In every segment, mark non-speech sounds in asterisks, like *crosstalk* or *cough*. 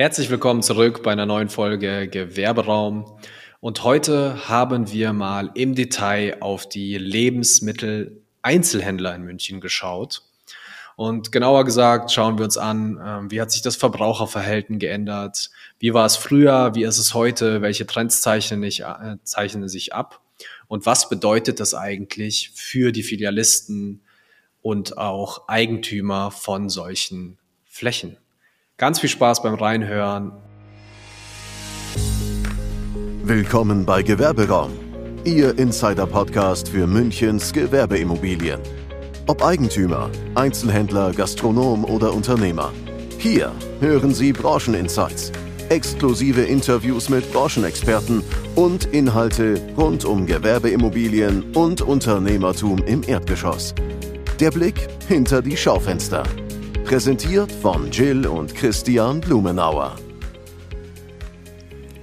Herzlich willkommen zurück bei einer neuen Folge Gewerberaum. Und heute haben wir mal im Detail auf die Lebensmittel-Einzelhändler in München geschaut. Und genauer gesagt schauen wir uns an, ähm, wie hat sich das Verbraucherverhalten geändert, wie war es früher, wie ist es heute, welche Trends zeichnen, nicht, äh, zeichnen sich ab und was bedeutet das eigentlich für die Filialisten und auch Eigentümer von solchen Flächen. Ganz viel Spaß beim Reinhören. Willkommen bei Gewerberaum, Ihr Insider-Podcast für Münchens Gewerbeimmobilien. Ob Eigentümer, Einzelhändler, Gastronom oder Unternehmer. Hier hören Sie Brancheninsights, exklusive Interviews mit Branchenexperten und Inhalte rund um Gewerbeimmobilien und Unternehmertum im Erdgeschoss. Der Blick hinter die Schaufenster. Präsentiert von Jill und Christian Blumenauer.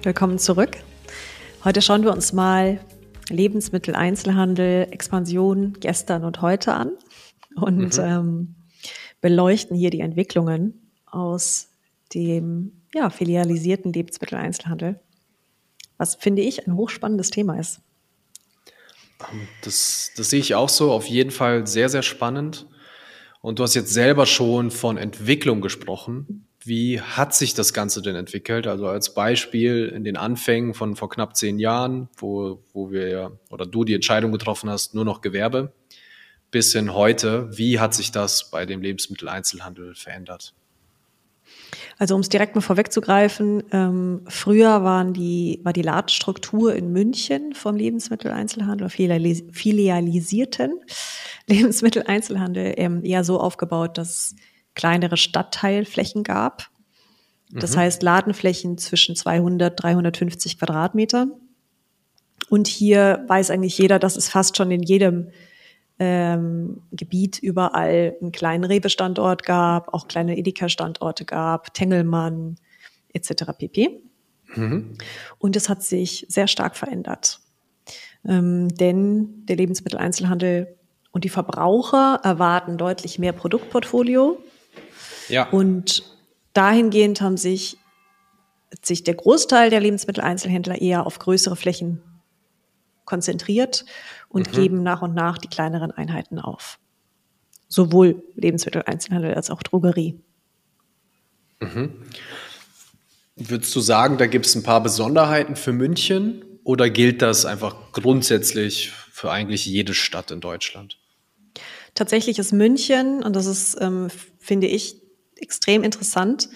Willkommen zurück. Heute schauen wir uns mal Lebensmittel, Einzelhandel, Expansion gestern und heute an und mhm. ähm, beleuchten hier die Entwicklungen aus dem ja, filialisierten Lebensmitteleinzelhandel, was finde ich ein hochspannendes Thema ist. Das, das sehe ich auch so, auf jeden Fall sehr, sehr spannend. Und du hast jetzt selber schon von Entwicklung gesprochen. Wie hat sich das Ganze denn entwickelt? Also als Beispiel in den Anfängen von vor knapp zehn Jahren, wo, wo wir oder du die Entscheidung getroffen hast, nur noch Gewerbe, bis hin heute. Wie hat sich das bei dem Lebensmitteleinzelhandel verändert? Also um es direkt mal vorwegzugreifen, ähm, früher waren die, war die Ladenstruktur in München vom Lebensmitteleinzelhandel, filialis filialisierten *laughs* Lebensmitteleinzelhandel ähm, eher so aufgebaut, dass kleinere Stadtteilflächen gab. Das mhm. heißt Ladenflächen zwischen 200, 350 Quadratmetern. Und hier weiß eigentlich jeder, dass es fast schon in jedem ähm, Gebiet überall einen kleinen Rewe-Standort gab, auch kleine Edeka-Standorte gab, Tengelmann etc. pp. Mhm. Und es hat sich sehr stark verändert. Ähm, denn der Lebensmitteleinzelhandel und die Verbraucher erwarten deutlich mehr Produktportfolio. Ja. Und dahingehend haben sich, sich der Großteil der Lebensmitteleinzelhändler eher auf größere Flächen konzentriert und mhm. geben nach und nach die kleineren Einheiten auf. Sowohl Lebensmitteleinzelhandel als auch Drogerie. Mhm. Würdest du sagen, da gibt es ein paar Besonderheiten für München oder gilt das einfach grundsätzlich für eigentlich jede Stadt in Deutschland? Tatsächlich ist München, und das ist, ähm, finde ich, extrem interessant,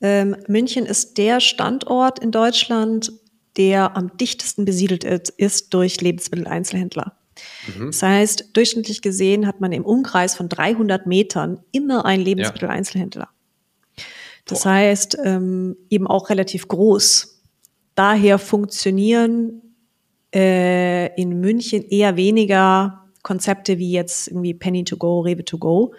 ähm, München ist der Standort in Deutschland, der am dichtesten besiedelt ist durch Lebensmitteleinzelhändler. Mhm. Das heißt, durchschnittlich gesehen hat man im Umkreis von 300 Metern immer einen Lebensmitteleinzelhändler. Das Boah. heißt, ähm, eben auch relativ groß. Daher funktionieren äh, in München eher weniger Konzepte wie jetzt irgendwie Penny to go, Rewe to go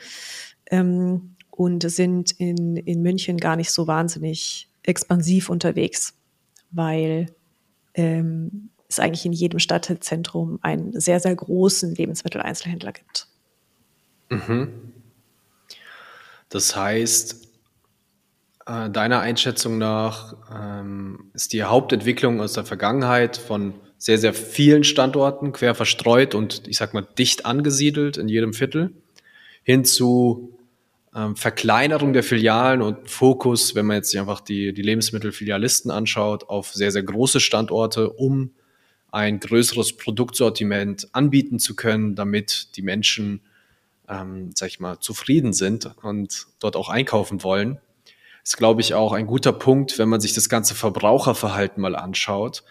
ähm, und sind in, in München gar nicht so wahnsinnig expansiv unterwegs, weil ähm, es eigentlich in jedem Stadtzentrum einen sehr, sehr großen Lebensmitteleinzelhändler gibt. Mhm. Das heißt, äh, deiner Einschätzung nach ähm, ist die Hauptentwicklung aus der Vergangenheit von sehr, sehr vielen Standorten quer verstreut und ich sag mal dicht angesiedelt in jedem Viertel hin zu ähm, Verkleinerung der Filialen und Fokus, wenn man jetzt sich einfach die, die Lebensmittelfilialisten anschaut, auf sehr, sehr große Standorte, um ein größeres Produktsortiment anbieten zu können, damit die Menschen, ähm, sag ich mal, zufrieden sind und dort auch einkaufen wollen. Ist, glaube ich, auch ein guter Punkt, wenn man sich das ganze Verbraucherverhalten mal anschaut.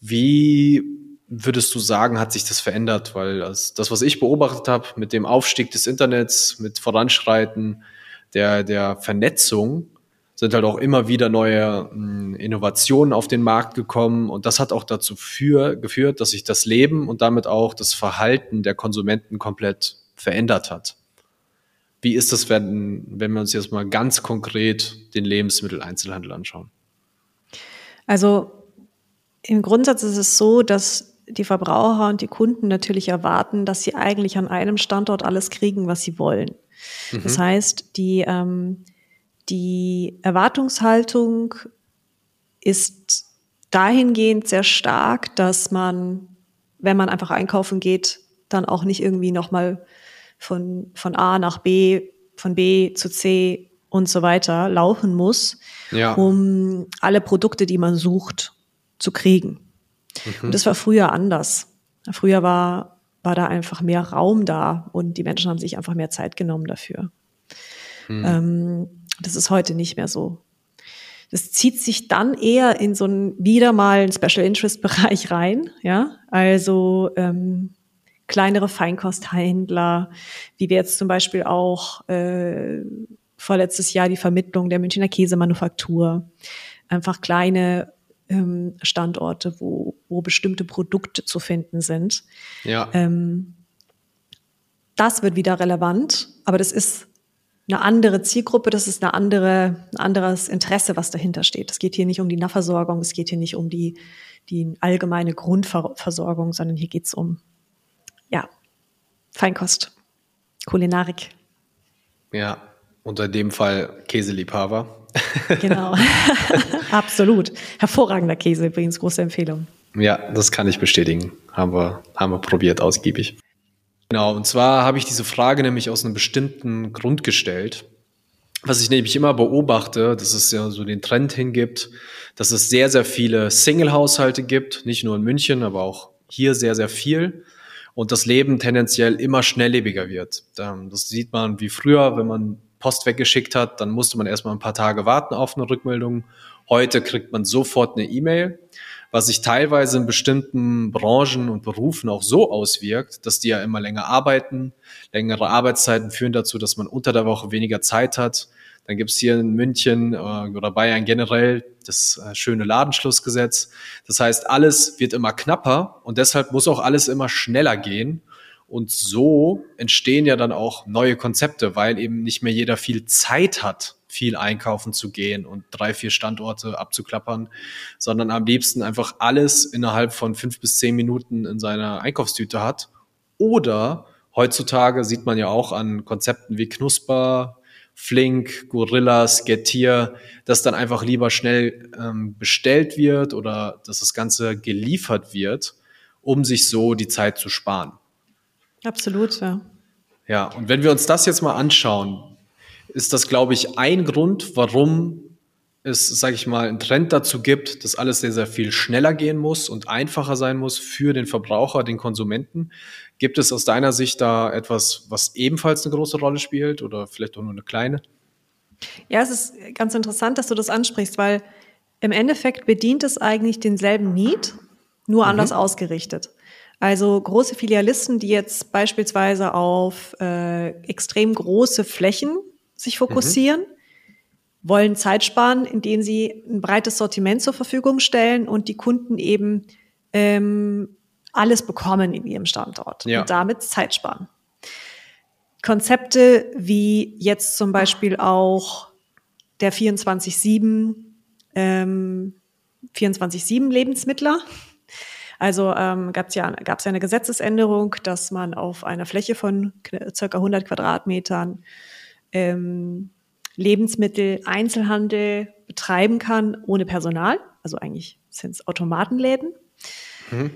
Wie würdest du sagen, hat sich das verändert? Weil das, was ich beobachtet habe mit dem Aufstieg des Internets, mit Voranschreiten der, der Vernetzung, sind halt auch immer wieder neue hm, Innovationen auf den Markt gekommen. Und das hat auch dazu für, geführt, dass sich das Leben und damit auch das Verhalten der Konsumenten komplett verändert hat. Wie ist das, wenn, wenn wir uns jetzt mal ganz konkret den Lebensmitteleinzelhandel anschauen? Also im Grundsatz ist es so, dass die Verbraucher und die Kunden natürlich erwarten, dass sie eigentlich an einem Standort alles kriegen, was sie wollen. Mhm. Das heißt, die, ähm, die Erwartungshaltung ist dahingehend sehr stark, dass man, wenn man einfach einkaufen geht, dann auch nicht irgendwie nochmal von, von A nach B, von B zu C und so weiter laufen muss, ja. um alle Produkte, die man sucht, zu kriegen. Mhm. Und das war früher anders. Früher war, war da einfach mehr Raum da und die Menschen haben sich einfach mehr Zeit genommen dafür. Mhm. Ähm, das ist heute nicht mehr so. Das zieht sich dann eher in so einen wieder mal einen Special Interest Bereich *laughs* rein, ja. Also ähm, kleinere Feinkosthändler, wie wir jetzt zum Beispiel auch äh, vorletztes Jahr die Vermittlung der Münchner Käsemanufaktur. Einfach kleine ähm, Standorte, wo, wo bestimmte Produkte zu finden sind. Ja. Ähm, das wird wieder relevant, aber das ist eine andere Zielgruppe, das ist eine andere, ein anderes Interesse, was dahinter steht. Es geht hier nicht um die Nahversorgung, es geht hier nicht um die, die allgemeine Grundversorgung, sondern hier geht's um ja, Feinkost, Kulinarik. Ja, unter dem Fall Käseliebhaber. Genau, *laughs* absolut. Hervorragender Käse übrigens, große Empfehlung. Ja, das kann ich bestätigen. Haben wir, haben wir probiert, ausgiebig. Genau, und zwar habe ich diese Frage nämlich aus einem bestimmten Grund gestellt. Was ich nämlich immer beobachte, dass es ja so den Trend hingibt, dass es sehr, sehr viele Single-Haushalte gibt, nicht nur in München, aber auch hier sehr, sehr viel und das Leben tendenziell immer schnelllebiger wird. Ähm, das sieht man wie früher, wenn man Post weggeschickt hat, dann musste man erstmal ein paar Tage warten auf eine Rückmeldung. Heute kriegt man sofort eine E-Mail, was sich teilweise in bestimmten Branchen und Berufen auch so auswirkt, dass die ja immer länger arbeiten. Längere Arbeitszeiten führen dazu, dass man unter der Woche weniger Zeit hat. Dann gibt's hier in München äh, oder Bayern generell das äh, schöne Ladenschlussgesetz. Das heißt, alles wird immer knapper und deshalb muss auch alles immer schneller gehen. Und so entstehen ja dann auch neue Konzepte, weil eben nicht mehr jeder viel Zeit hat, viel einkaufen zu gehen und drei, vier Standorte abzuklappern, sondern am liebsten einfach alles innerhalb von fünf bis zehn Minuten in seiner Einkaufstüte hat. Oder heutzutage sieht man ja auch an Konzepten wie Knusper, Flink, Gorillas, Getir, dass dann einfach lieber schnell ähm, bestellt wird oder dass das Ganze geliefert wird, um sich so die Zeit zu sparen. Absolut, ja. Ja, und wenn wir uns das jetzt mal anschauen, ist das, glaube ich, ein Grund, warum es, sage ich mal, einen Trend dazu gibt, dass alles sehr, sehr viel schneller gehen muss und einfacher sein muss für den Verbraucher, den Konsumenten. Gibt es aus deiner Sicht da etwas, was ebenfalls eine große Rolle spielt oder vielleicht auch nur eine kleine? Ja, es ist ganz interessant, dass du das ansprichst, weil im Endeffekt bedient es eigentlich denselben Need, nur mhm. anders ausgerichtet. Also große Filialisten, die jetzt beispielsweise auf äh, extrem große Flächen sich fokussieren, mhm. wollen Zeit sparen, indem sie ein breites Sortiment zur Verfügung stellen und die Kunden eben ähm, alles bekommen in ihrem Standort ja. und damit Zeit sparen. Konzepte wie jetzt zum Beispiel auch der 24-7 ähm, 24-7 Lebensmittler. Also ähm, gab es ja, gab's ja eine Gesetzesänderung, dass man auf einer Fläche von circa 100 Quadratmetern ähm, Lebensmittel Einzelhandel betreiben kann ohne Personal. Also eigentlich sind es Automatenläden. Mhm.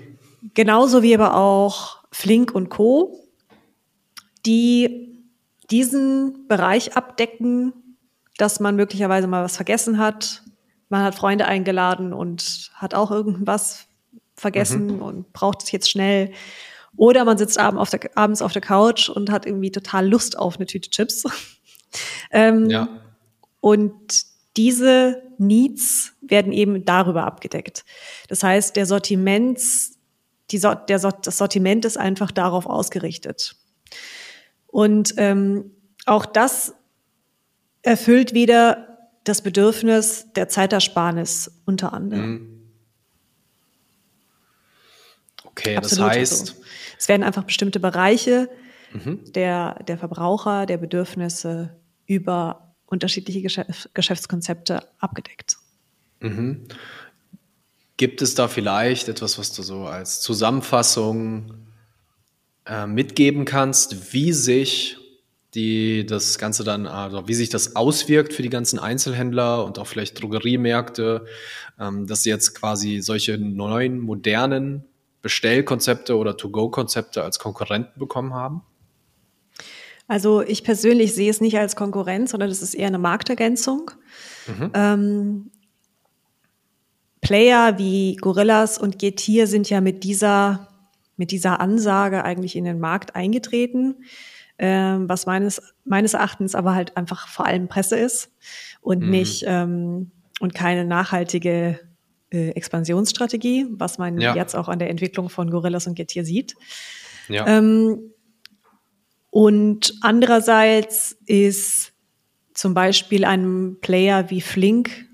Genauso wie aber auch Flink und Co., die diesen Bereich abdecken, dass man möglicherweise mal was vergessen hat. Man hat Freunde eingeladen und hat auch irgendwas vergessen mhm. und braucht es jetzt schnell. Oder man sitzt abends auf, der, abends auf der Couch und hat irgendwie total Lust auf eine Tüte Chips. *laughs* ähm, ja. Und diese Needs werden eben darüber abgedeckt. Das heißt, der Sortiments die, der, das Sortiment ist einfach darauf ausgerichtet. Und ähm, auch das erfüllt wieder das Bedürfnis der Zeitersparnis unter anderem. Mhm. Okay, Absolut das heißt. So. Es werden einfach bestimmte Bereiche mhm. der, der Verbraucher, der Bedürfnisse über unterschiedliche Geschäftskonzepte abgedeckt. Mhm. Gibt es da vielleicht etwas, was du so als Zusammenfassung äh, mitgeben kannst, wie sich die das Ganze dann, also wie sich das auswirkt für die ganzen Einzelhändler und auch vielleicht Drogeriemärkte, ähm, dass sie jetzt quasi solche neuen, modernen Bestellkonzepte oder To-Go-Konzepte als Konkurrenten bekommen haben? Also ich persönlich sehe es nicht als Konkurrenz, sondern das ist eher eine Marktergänzung. Mhm. Ähm, Player wie Gorillas und Getir sind ja mit dieser, mit dieser Ansage eigentlich in den Markt eingetreten, ähm, was meines, meines Erachtens aber halt einfach vor allem Presse ist und mhm. nicht ähm, und keine nachhaltige äh, Expansionsstrategie, was man ja. jetzt auch an der Entwicklung von Gorillas und Getir sieht. Ja. Ähm, und andererseits ist zum Beispiel ein Player wie Flink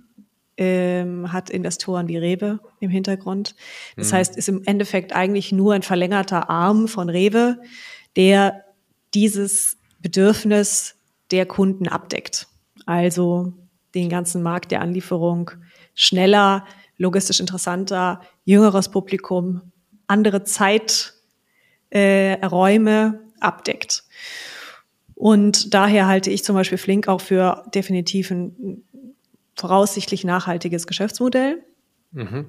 ähm, hat Investoren wie Rewe im Hintergrund. Das mhm. heißt, ist im Endeffekt eigentlich nur ein verlängerter Arm von Rewe, der dieses Bedürfnis der Kunden abdeckt. Also den ganzen Markt der Anlieferung schneller, logistisch interessanter, jüngeres Publikum, andere Zeiträume äh, abdeckt. Und daher halte ich zum Beispiel Flink auch für definitiv ein voraussichtlich nachhaltiges Geschäftsmodell. Mhm.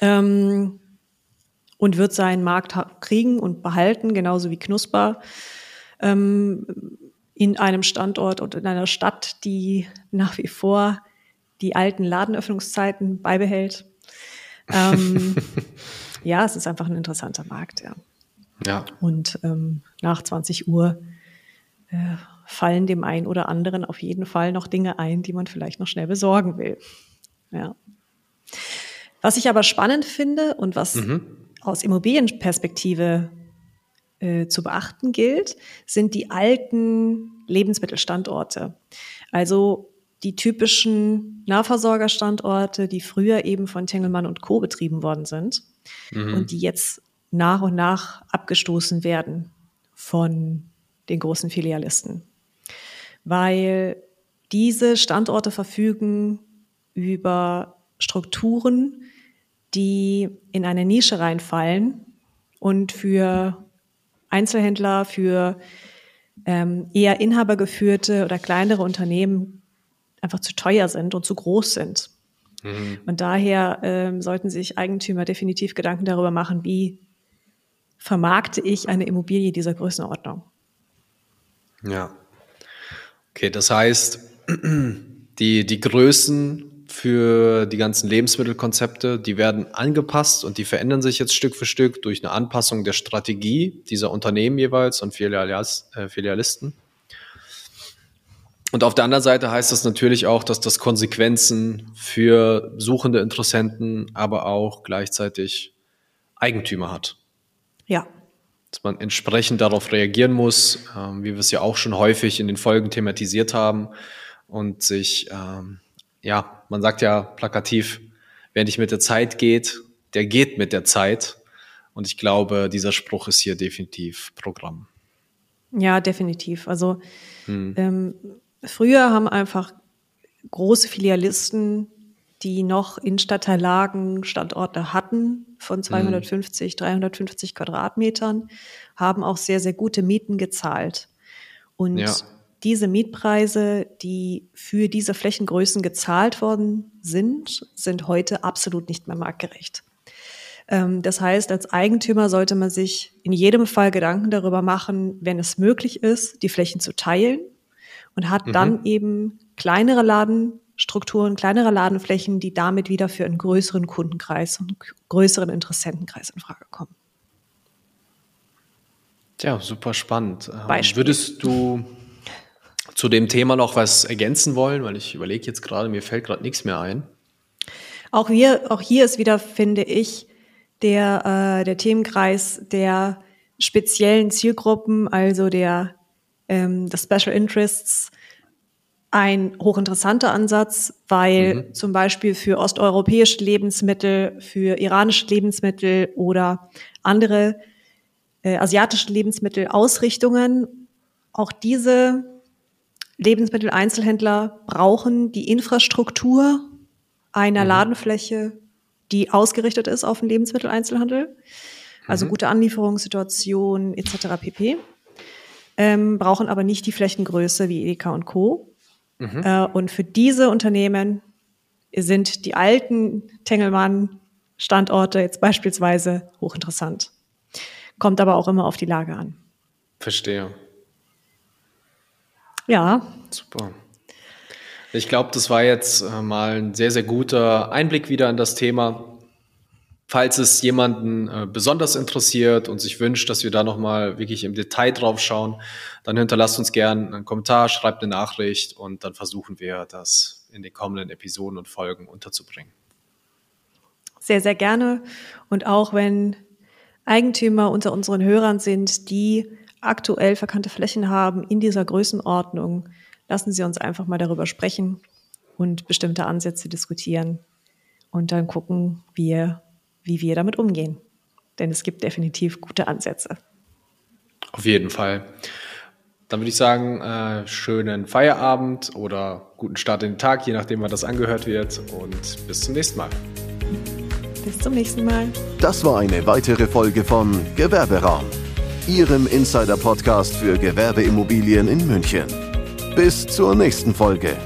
Ähm, und wird seinen Markt kriegen und behalten, genauso wie Knusper, ähm, in einem Standort und in einer Stadt, die nach wie vor die alten Ladenöffnungszeiten beibehält. Ähm, *laughs* ja, es ist einfach ein interessanter Markt, ja. Ja. Und ähm, nach 20 Uhr äh, fallen dem einen oder anderen auf jeden Fall noch Dinge ein, die man vielleicht noch schnell besorgen will. Ja. Was ich aber spannend finde und was mhm. aus Immobilienperspektive äh, zu beachten gilt, sind die alten Lebensmittelstandorte. Also die typischen Nahversorgerstandorte, die früher eben von Tengelmann und Co. betrieben worden sind mhm. und die jetzt nach und nach abgestoßen werden von den großen Filialisten weil diese Standorte verfügen über Strukturen, die in eine Nische reinfallen und für Einzelhändler, für ähm, eher inhabergeführte oder kleinere Unternehmen einfach zu teuer sind und zu groß sind. Mhm. Und daher ähm, sollten sich Eigentümer definitiv Gedanken darüber machen, wie vermarkte ich eine Immobilie dieser Größenordnung. Ja. Okay, das heißt, die, die Größen für die ganzen Lebensmittelkonzepte, die werden angepasst und die verändern sich jetzt Stück für Stück durch eine Anpassung der Strategie dieser Unternehmen jeweils und Filialis, äh, Filialisten. Und auf der anderen Seite heißt das natürlich auch, dass das Konsequenzen für suchende Interessenten, aber auch gleichzeitig Eigentümer hat. Ja dass man entsprechend darauf reagieren muss, ähm, wie wir es ja auch schon häufig in den Folgen thematisiert haben und sich, ähm, ja, man sagt ja plakativ, wer nicht mit der Zeit geht, der geht mit der Zeit. Und ich glaube, dieser Spruch ist hier definitiv Programm. Ja, definitiv. Also hm. ähm, früher haben einfach große Filialisten die noch in Stadtteillagen Standorte hatten von 250, mhm. 350 Quadratmetern, haben auch sehr, sehr gute Mieten gezahlt. Und ja. diese Mietpreise, die für diese Flächengrößen gezahlt worden sind, sind heute absolut nicht mehr marktgerecht. Ähm, das heißt, als Eigentümer sollte man sich in jedem Fall Gedanken darüber machen, wenn es möglich ist, die Flächen zu teilen und hat mhm. dann eben kleinere Laden Strukturen kleinerer Ladenflächen, die damit wieder für einen größeren Kundenkreis und größeren Interessentenkreis in Frage kommen. Ja, super spannend. Ähm, Beispiel. Würdest du zu dem Thema noch was ergänzen wollen? Weil ich überlege jetzt gerade, mir fällt gerade nichts mehr ein. Auch hier, auch hier ist wieder, finde ich, der, äh, der Themenkreis der speziellen Zielgruppen, also der, ähm, der Special Interests, ein hochinteressanter Ansatz, weil mhm. zum Beispiel für osteuropäische Lebensmittel, für iranische Lebensmittel oder andere äh, asiatische Lebensmittelausrichtungen auch diese Lebensmitteleinzelhändler brauchen die Infrastruktur einer mhm. Ladenfläche, die ausgerichtet ist auf den Lebensmitteleinzelhandel, also mhm. gute Anlieferungssituation etc. pp. Ähm, brauchen aber nicht die Flächengröße wie Edeka und Co. Mhm. Äh, und für diese Unternehmen sind die alten Tengelmann-Standorte jetzt beispielsweise hochinteressant. Kommt aber auch immer auf die Lage an. Verstehe. Ja. Super. Ich glaube, das war jetzt äh, mal ein sehr, sehr guter Einblick wieder in das Thema. Falls es jemanden äh, besonders interessiert und sich wünscht, dass wir da nochmal wirklich im Detail drauf schauen, dann hinterlasst uns gerne einen Kommentar, schreibt eine Nachricht und dann versuchen wir das in den kommenden Episoden und Folgen unterzubringen. Sehr, sehr gerne. Und auch wenn Eigentümer unter unseren Hörern sind, die aktuell verkannte Flächen haben in dieser Größenordnung, lassen Sie uns einfach mal darüber sprechen und bestimmte Ansätze diskutieren und dann gucken, wir wie wir damit umgehen. Denn es gibt definitiv gute Ansätze. Auf jeden Fall. Dann würde ich sagen, äh, schönen Feierabend oder guten Start in den Tag, je nachdem, wann das angehört wird. Und bis zum nächsten Mal. Bis zum nächsten Mal. Das war eine weitere Folge von Gewerberaum, Ihrem Insider-Podcast für Gewerbeimmobilien in München. Bis zur nächsten Folge.